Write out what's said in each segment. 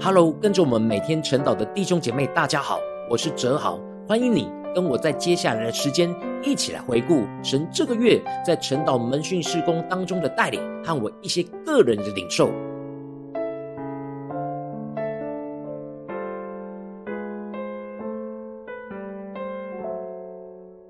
Hello，跟着我们每天晨祷的弟兄姐妹，大家好，我是哲豪，欢迎你跟我在接下来的时间一起来回顾神这个月在晨祷门训事工当中的带领和我一些个人的领受。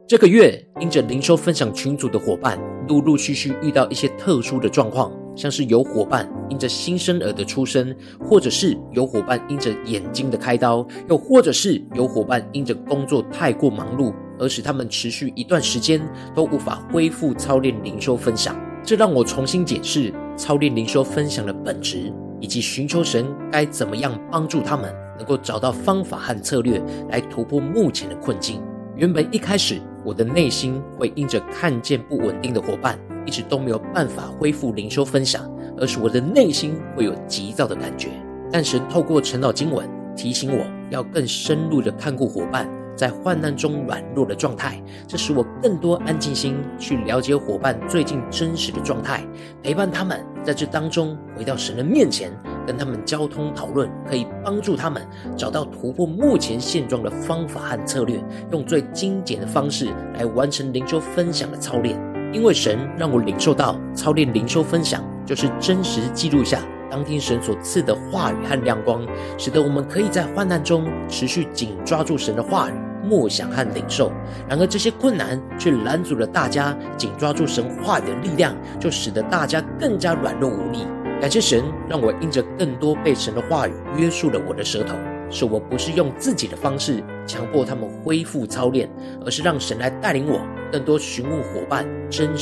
这个月，因着灵修分享群组的伙伴，陆陆续续遇到一些特殊的状况，像是有伙伴因着新生儿的出生，或者是有伙伴因着眼睛的开刀，又或者是有伙伴因着工作太过忙碌，而使他们持续一段时间都无法恢复操练灵修分享。这让我重新解释操练灵修分享的本质，以及寻求神该怎么样帮助他们，能够找到方法和策略来突破目前的困境。原本一开始，我的内心会因着看见不稳定的伙伴，一直都没有办法恢复灵修分享，而是我的内心会有急躁的感觉。但神透过晨祷经文提醒我，要更深入的看顾伙伴在患难中软弱的状态，这使我更多安静心去了解伙伴最近真实的状态，陪伴他们在这当中回到神的面前。跟他们交通讨论，可以帮助他们找到突破目前现状的方法和策略，用最精简的方式来完成灵修分享的操练。因为神让我领受到，操练灵修分享就是真实记录下当天神所赐的话语和亮光，使得我们可以在患难中持续紧抓住神的话语、默想和领受。然而这些困难却拦阻了大家紧抓住神话语的力量，就使得大家更加软弱无力。感谢神，让我因着更多被神的话语约束了我的舌头，使我不是用自己的方式强迫他们恢复操练，而是让神来带领我更多询问伙伴真